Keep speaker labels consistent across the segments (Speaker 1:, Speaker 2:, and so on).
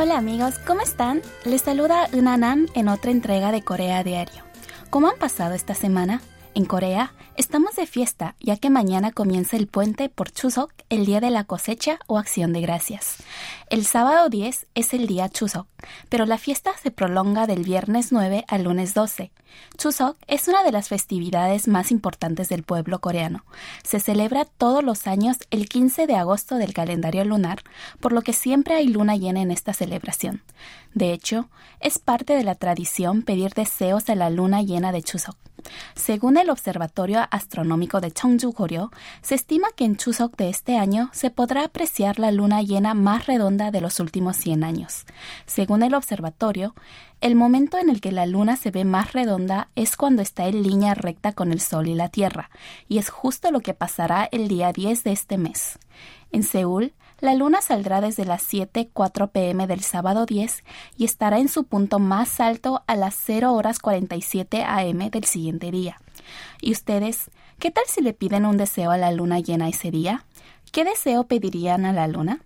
Speaker 1: Hola amigos, ¿cómo están? Les saluda Unanam en otra entrega de Corea Diario. ¿Cómo han pasado esta semana? En Corea estamos de fiesta ya que mañana comienza el puente por Chuseok, el día de la cosecha o acción de gracias. El sábado 10 es el día Chuseok, pero la fiesta se prolonga del viernes 9 al lunes 12. Chuseok es una de las festividades más importantes del pueblo coreano. Se celebra todos los años el 15 de agosto del calendario lunar, por lo que siempre hay luna llena en esta celebración. De hecho, es parte de la tradición pedir deseos a la luna llena de Chuseok. Según el Observatorio Astronómico de Cheongju Goryeo, se estima que en Chuseok de este año se podrá apreciar la luna llena más redonda de los últimos 100 años. Según el observatorio, el momento en el que la luna se ve más redonda es cuando está en línea recta con el Sol y la Tierra, y es justo lo que pasará el día 10 de este mes. En Seúl, la luna saldrá desde las 7:04 pm del sábado 10 y estará en su punto más alto a las 0 horas 47 am del siguiente día. ¿Y ustedes, qué tal si le piden un deseo a la luna llena ese día? ¿Qué deseo pedirían a la luna?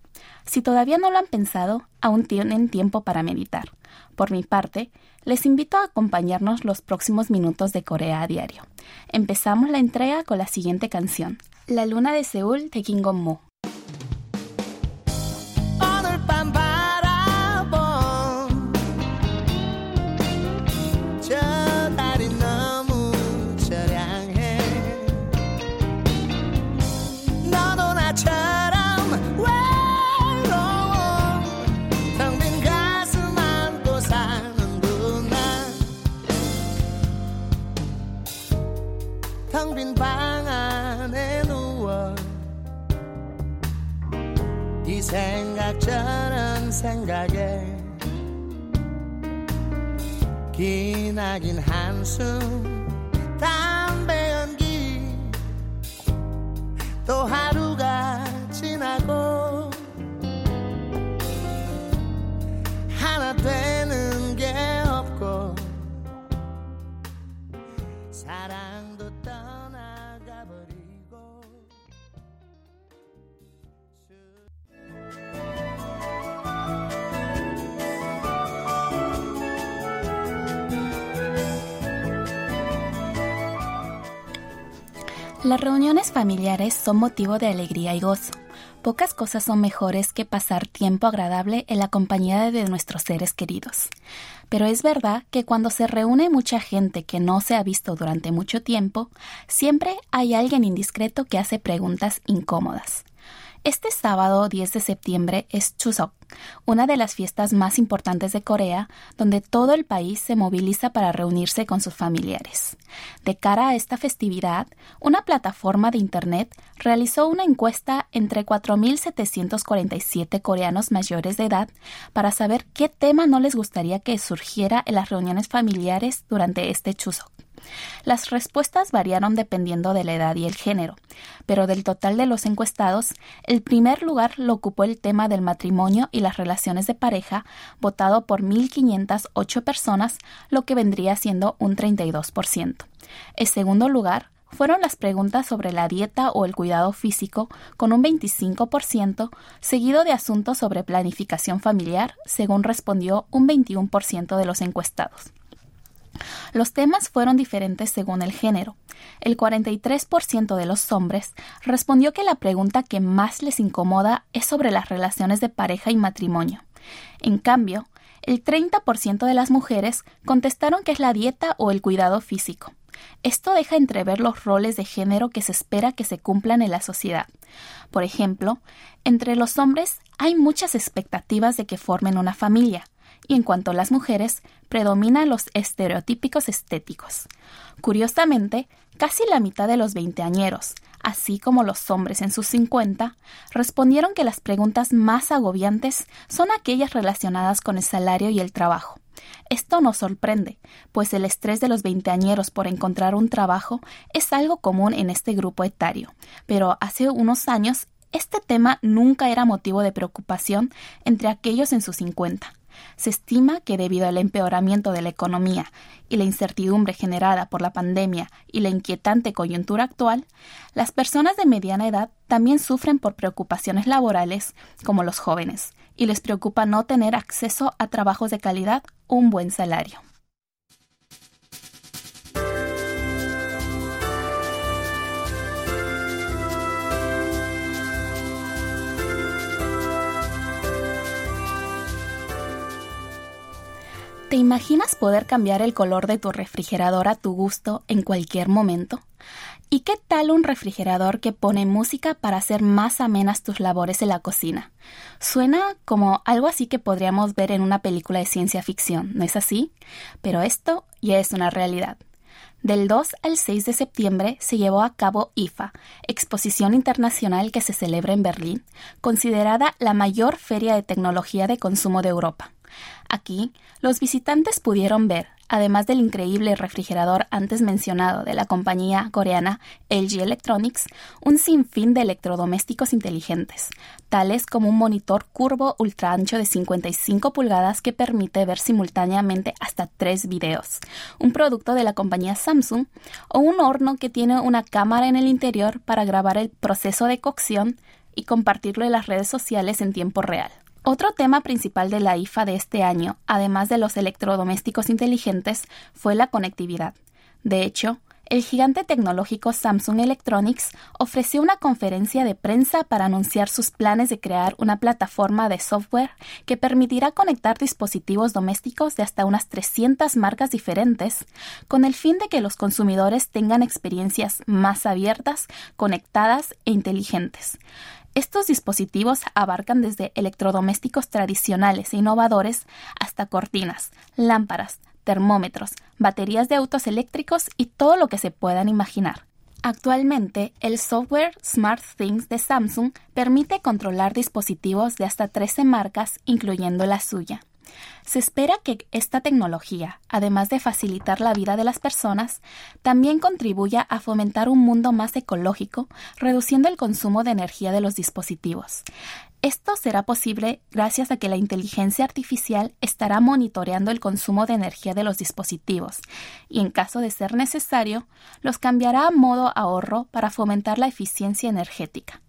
Speaker 1: Si todavía no lo han pensado, aún tienen tiempo para meditar. Por mi parte, les invito a acompañarnos los próximos minutos de Corea a diario. Empezamos la entrega con la siguiente canción, La luna de Seúl de Kim.
Speaker 2: fine handsome.
Speaker 1: Las reuniones familiares son motivo de alegría y gozo. Pocas cosas son mejores que pasar tiempo agradable en la compañía de nuestros seres queridos. Pero es verdad que cuando se reúne mucha gente que no se ha visto durante mucho tiempo, siempre hay alguien indiscreto que hace preguntas incómodas. Este sábado 10 de septiembre es Chuseok, una de las fiestas más importantes de Corea, donde todo el país se moviliza para reunirse con sus familiares. De cara a esta festividad, una plataforma de Internet realizó una encuesta entre 4.747 coreanos mayores de edad para saber qué tema no les gustaría que surgiera en las reuniones familiares durante este Chuseok. Las respuestas variaron dependiendo de la edad y el género, pero del total de los encuestados, el primer lugar lo ocupó el tema del matrimonio y las relaciones de pareja, votado por 1.508 personas, lo que vendría siendo un 32%. El segundo lugar fueron las preguntas sobre la dieta o el cuidado físico, con un 25%, seguido de asuntos sobre planificación familiar, según respondió un 21% de los encuestados. Los temas fueron diferentes según el género. El 43% de los hombres respondió que la pregunta que más les incomoda es sobre las relaciones de pareja y matrimonio. En cambio, el 30% de las mujeres contestaron que es la dieta o el cuidado físico. Esto deja entrever los roles de género que se espera que se cumplan en la sociedad. Por ejemplo, entre los hombres hay muchas expectativas de que formen una familia, y en cuanto a las mujeres, predominan los estereotípicos estéticos. Curiosamente, casi la mitad de los veinteañeros, así como los hombres en sus cincuenta, respondieron que las preguntas más agobiantes son aquellas relacionadas con el salario y el trabajo. Esto nos sorprende, pues el estrés de los veinteañeros por encontrar un trabajo es algo común en este grupo etario, pero hace unos años este tema nunca era motivo de preocupación entre aquellos en sus cincuenta. Se estima que debido al empeoramiento de la economía y la incertidumbre generada por la pandemia y la inquietante coyuntura actual, las personas de mediana edad también sufren por preocupaciones laborales como los jóvenes, y les preocupa no tener acceso a trabajos de calidad o un buen salario. ¿Te imaginas poder cambiar el color de tu refrigerador a tu gusto en cualquier momento? ¿Y qué tal un refrigerador que pone música para hacer más amenas tus labores en la cocina? Suena como algo así que podríamos ver en una película de ciencia ficción, ¿no es así? Pero esto ya es una realidad. Del 2 al 6 de septiembre se llevó a cabo IFA, exposición internacional que se celebra en Berlín, considerada la mayor feria de tecnología de consumo de Europa. Aquí, los visitantes pudieron ver, además del increíble refrigerador antes mencionado de la compañía coreana LG Electronics, un sinfín de electrodomésticos inteligentes, tales como un monitor curvo ultra ancho de 55 pulgadas que permite ver simultáneamente hasta tres videos, un producto de la compañía Samsung, o un horno que tiene una cámara en el interior para grabar el proceso de cocción y compartirlo en las redes sociales en tiempo real. Otro tema principal de la IFA de este año, además de los electrodomésticos inteligentes, fue la conectividad. De hecho, el gigante tecnológico Samsung Electronics ofreció una conferencia de prensa para anunciar sus planes de crear una plataforma de software que permitirá conectar dispositivos domésticos de hasta unas 300 marcas diferentes, con el fin de que los consumidores tengan experiencias más abiertas, conectadas e inteligentes. Estos dispositivos abarcan desde electrodomésticos tradicionales e innovadores hasta cortinas, lámparas, termómetros, baterías de autos eléctricos y todo lo que se puedan imaginar. Actualmente, el software SmartThings de Samsung permite controlar dispositivos de hasta 13 marcas, incluyendo la suya. Se espera que esta tecnología, además de facilitar la vida de las personas, también contribuya a fomentar un mundo más ecológico, reduciendo el consumo de energía de los dispositivos. Esto será posible gracias a que la inteligencia artificial estará monitoreando el consumo de energía de los dispositivos y, en caso de ser necesario, los cambiará a modo ahorro para fomentar la eficiencia energética.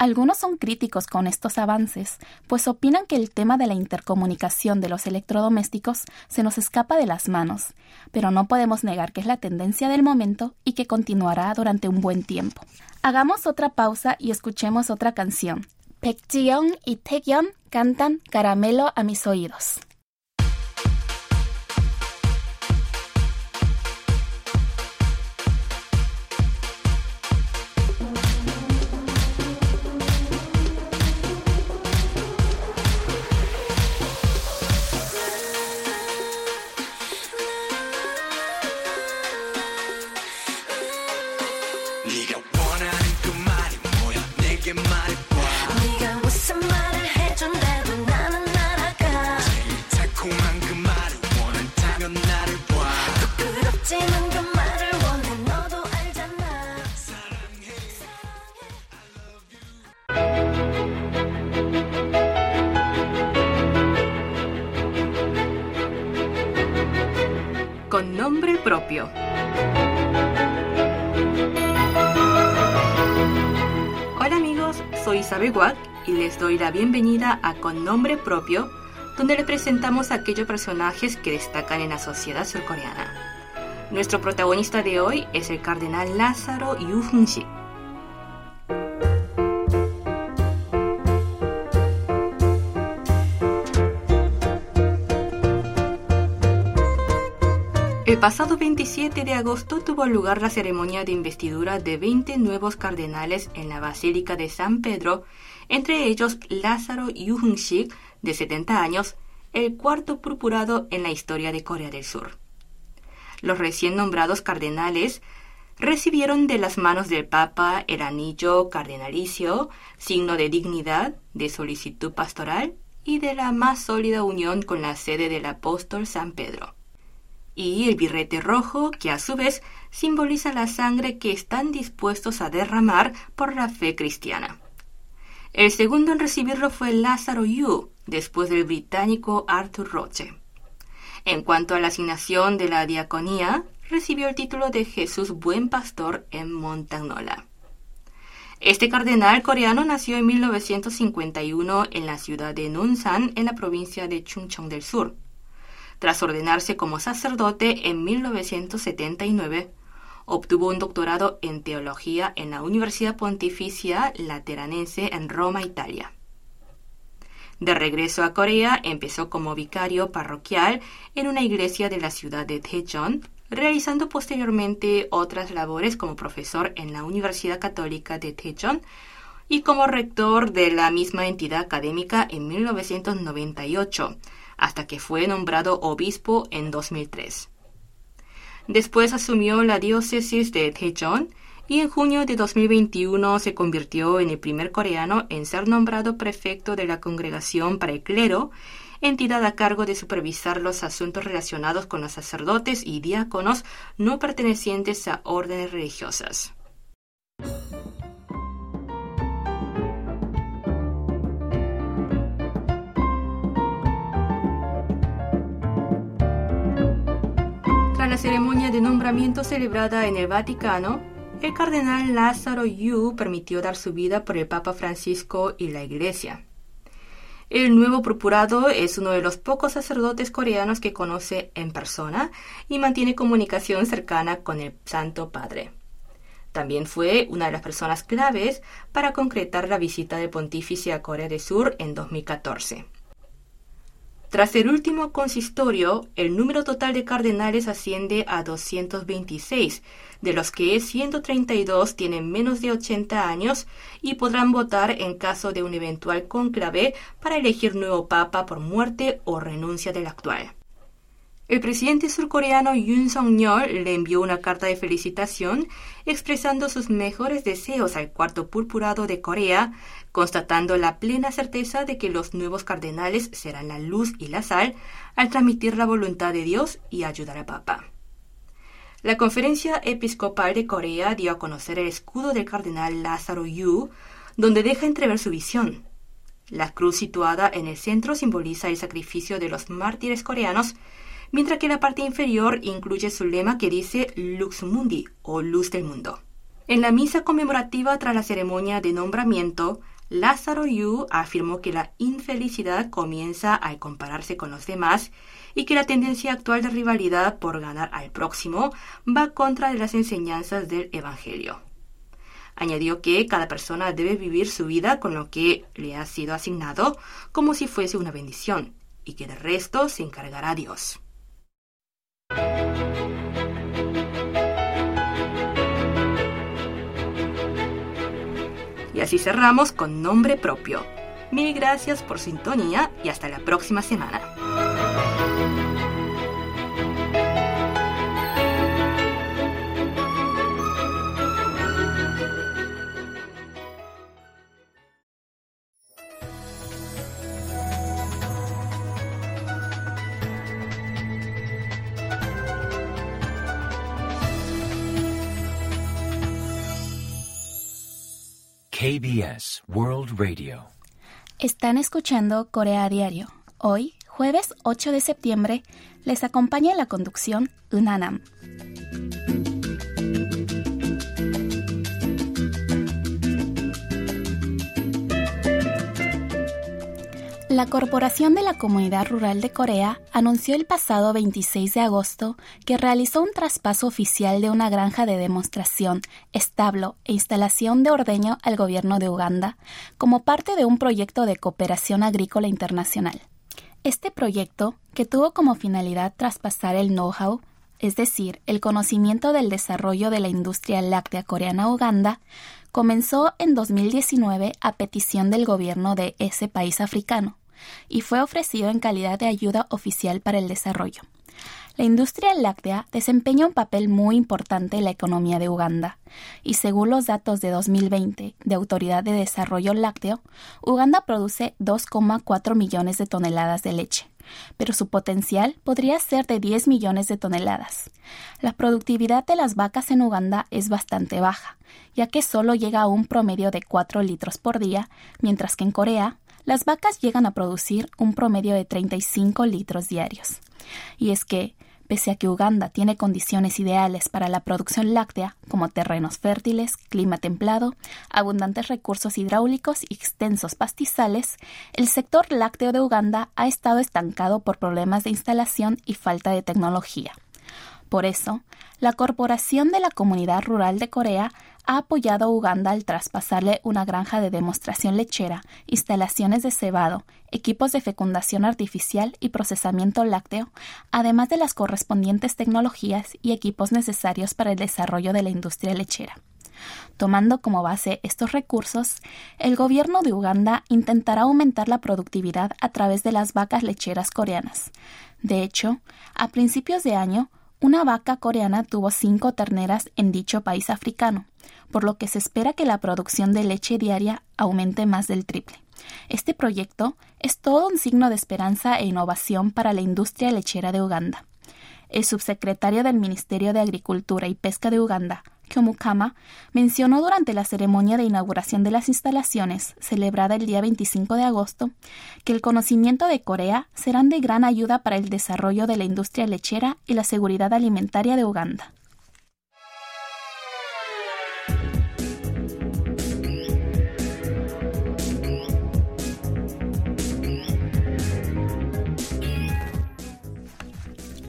Speaker 1: Algunos son críticos con estos avances, pues opinan que el tema de la intercomunicación de los electrodomésticos se nos escapa de las manos, pero no podemos negar que es la tendencia del momento y que continuará durante un buen tiempo. Hagamos otra pausa y escuchemos otra canción. Baek y Taekyeon cantan Caramelo a mis oídos.
Speaker 3: Isabel Watt y les doy la bienvenida a Con nombre propio, donde les a aquellos personajes que destacan en la sociedad surcoreana. Nuestro protagonista de hoy es el cardenal Lázaro Yu El pasado 27 de agosto tuvo lugar la ceremonia de investidura de 20 nuevos cardenales en la Basílica de San Pedro, entre ellos Lázaro Yuhun-sik, de 70 años, el cuarto purpurado en la historia de Corea del Sur. Los recién nombrados cardenales recibieron de las manos del Papa el anillo cardenalicio, signo de dignidad, de solicitud pastoral y de la más sólida unión con la sede del apóstol San Pedro y el birrete rojo, que a su vez simboliza la sangre que están dispuestos a derramar por la fe cristiana. El segundo en recibirlo fue Lázaro Yu, después del británico Arthur Roche. En cuanto a la asignación de la diaconía, recibió el título de Jesús Buen Pastor en Montagnola. Este cardenal coreano nació en 1951 en la ciudad de Nonsan, en la provincia de Chungcheong del Sur. Tras ordenarse como sacerdote en 1979, obtuvo un doctorado en teología en la Universidad Pontificia Lateranense en Roma, Italia. De regreso a Corea, empezó como vicario parroquial en una iglesia de la ciudad de Daejeon, realizando posteriormente otras labores como profesor en la Universidad Católica de Daejeon y como rector de la misma entidad académica en 1998, hasta que fue nombrado obispo en 2003. Después asumió la diócesis de Daejeon y en junio de 2021 se convirtió en el primer coreano en ser nombrado prefecto de la Congregación para el Clero, entidad a cargo de supervisar los asuntos relacionados con los sacerdotes y diáconos no pertenecientes a órdenes religiosas. La ceremonia de nombramiento celebrada en el Vaticano, el cardenal Lázaro Yu permitió dar su vida por el Papa Francisco y la Iglesia. El nuevo procurado es uno de los pocos sacerdotes coreanos que conoce en persona y mantiene comunicación cercana con el Santo Padre. También fue una de las personas claves para concretar la visita del pontífice a Corea del Sur en 2014. Tras el último consistorio, el número total de cardenales asciende a 226, de los que 132 tienen menos de 80 años y podrán votar en caso de un eventual conclave para elegir nuevo papa por muerte o renuncia del actual. El presidente surcoreano Yoon Song-yeol le envió una carta de felicitación expresando sus mejores deseos al cuarto purpurado de Corea, constatando la plena certeza de que los nuevos cardenales serán la luz y la sal al transmitir la voluntad de Dios y ayudar al Papa. La Conferencia Episcopal de Corea dio a conocer el escudo del cardenal Lázaro Yu, donde deja entrever su visión. La cruz situada en el centro simboliza el sacrificio de los mártires coreanos mientras que la parte inferior incluye su lema que dice Lux Mundi o Luz del Mundo. En la misa conmemorativa tras la ceremonia de nombramiento, Lázaro Yu afirmó que la infelicidad comienza al compararse con los demás y que la tendencia actual de rivalidad por ganar al próximo va contra las enseñanzas del Evangelio. Añadió que cada persona debe vivir su vida con lo que le ha sido asignado como si fuese una bendición y que de resto se encargará Dios. Y así cerramos con nombre propio. Mil gracias por sintonía y hasta la próxima semana.
Speaker 4: KBS World Radio.
Speaker 1: Están escuchando Corea Diario. Hoy, jueves 8 de septiembre, les acompaña la conducción Unanam. La Corporación de la Comunidad Rural de Corea anunció el pasado 26 de agosto que realizó un traspaso oficial de una granja de demostración, establo e instalación de ordeño al gobierno de Uganda como parte de un proyecto de cooperación agrícola internacional. Este proyecto, que tuvo como finalidad traspasar el know-how, es decir, el conocimiento del desarrollo de la industria láctea coreana a Uganda, comenzó en 2019 a petición del gobierno de ese país africano y fue ofrecido en calidad de ayuda oficial para el desarrollo. La industria láctea desempeña un papel muy importante en la economía de Uganda, y según los datos de 2020 de Autoridad de Desarrollo Lácteo, Uganda produce 2,4 millones de toneladas de leche, pero su potencial podría ser de 10 millones de toneladas. La productividad de las vacas en Uganda es bastante baja, ya que solo llega a un promedio de 4 litros por día, mientras que en Corea las vacas llegan a producir un promedio de 35 litros diarios. Y es que, pese a que Uganda tiene condiciones ideales para la producción láctea, como terrenos fértiles, clima templado, abundantes recursos hidráulicos y extensos pastizales, el sector lácteo de Uganda ha estado estancado por problemas de instalación y falta de tecnología. Por eso, la Corporación de la Comunidad Rural de Corea ha apoyado a Uganda al traspasarle una granja de demostración lechera, instalaciones de cebado, equipos de fecundación artificial y procesamiento lácteo, además de las correspondientes tecnologías y equipos necesarios para el desarrollo de la industria lechera. Tomando como base estos recursos, el gobierno de Uganda intentará aumentar la productividad a través de las vacas lecheras coreanas. De hecho, a principios de año, una vaca coreana tuvo cinco terneras en dicho país africano, por lo que se espera que la producción de leche diaria aumente más del triple. Este proyecto es todo un signo de esperanza e innovación para la industria lechera de Uganda. El subsecretario del Ministerio de Agricultura y Pesca de Uganda, Kyomukama, mencionó durante la ceremonia de inauguración de las instalaciones, celebrada el día 25 de agosto, que el conocimiento de Corea serán de gran ayuda para el desarrollo de la industria lechera y la seguridad alimentaria de Uganda.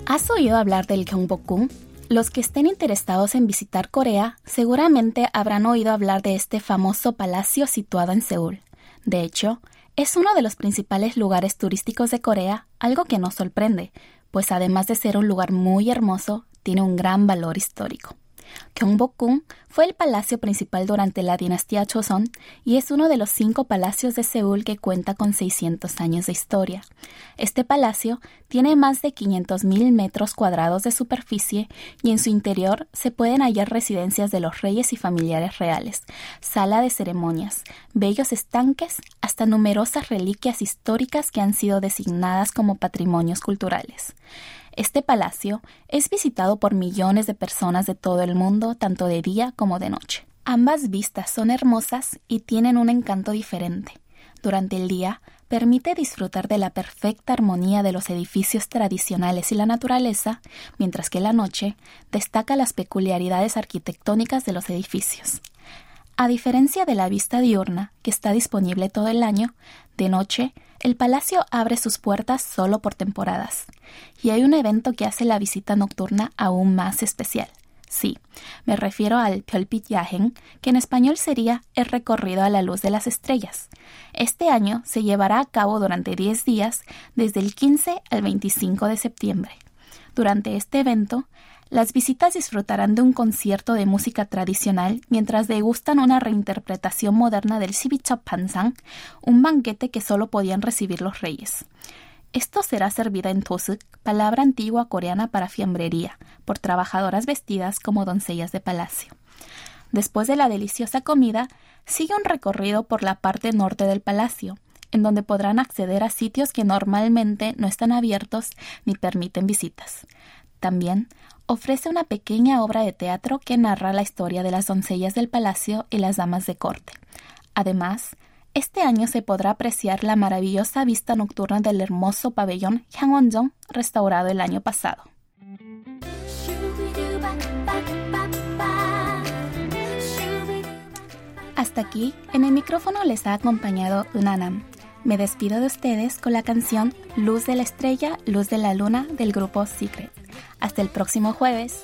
Speaker 1: ¿Has oído hablar del Gyeongbokgung? Los que estén interesados en visitar Corea seguramente habrán oído hablar de este famoso palacio situado en Seúl. De hecho, es uno de los principales lugares turísticos de Corea, algo que nos sorprende, pues además de ser un lugar muy hermoso, tiene un gran valor histórico. Gyeongbokgung fue el palacio principal durante la dinastía Joseon y es uno de los cinco palacios de Seúl que cuenta con 600 años de historia. Este palacio tiene más de 500.000 metros cuadrados de superficie y en su interior se pueden hallar residencias de los reyes y familiares reales, sala de ceremonias, bellos estanques, hasta numerosas reliquias históricas que han sido designadas como patrimonios culturales. Este palacio es visitado por millones de personas de todo el mundo, tanto de día como de noche. Ambas vistas son hermosas y tienen un encanto diferente. Durante el día, permite disfrutar de la perfecta armonía de los edificios tradicionales y la naturaleza, mientras que la noche destaca las peculiaridades arquitectónicas de los edificios. A diferencia de la vista diurna, que está disponible todo el año, de noche el palacio abre sus puertas solo por temporadas, y hay un evento que hace la visita nocturna aún más especial. Sí, me refiero al Pyolpit Yahen, que en español sería el recorrido a la luz de las estrellas. Este año se llevará a cabo durante 10 días, desde el 15 al 25 de septiembre. Durante este evento, las visitas disfrutarán de un concierto de música tradicional mientras degustan una reinterpretación moderna del Sibichop Pansang, un banquete que solo podían recibir los reyes. Esto será servida en tosuk, palabra antigua coreana para fiambrería, por trabajadoras vestidas como doncellas de palacio. Después de la deliciosa comida, sigue un recorrido por la parte norte del palacio, en donde podrán acceder a sitios que normalmente no están abiertos ni permiten visitas. También ofrece una pequeña obra de teatro que narra la historia de las doncellas del palacio y las damas de corte. Además, este año se podrá apreciar la maravillosa vista nocturna del hermoso pabellón Gyeongwonjong restaurado el año pasado. Hasta aquí, en el micrófono les ha acompañado Unanam. Me despido de ustedes con la canción Luz de la Estrella, Luz de la Luna del grupo Secret. Hasta el próximo jueves.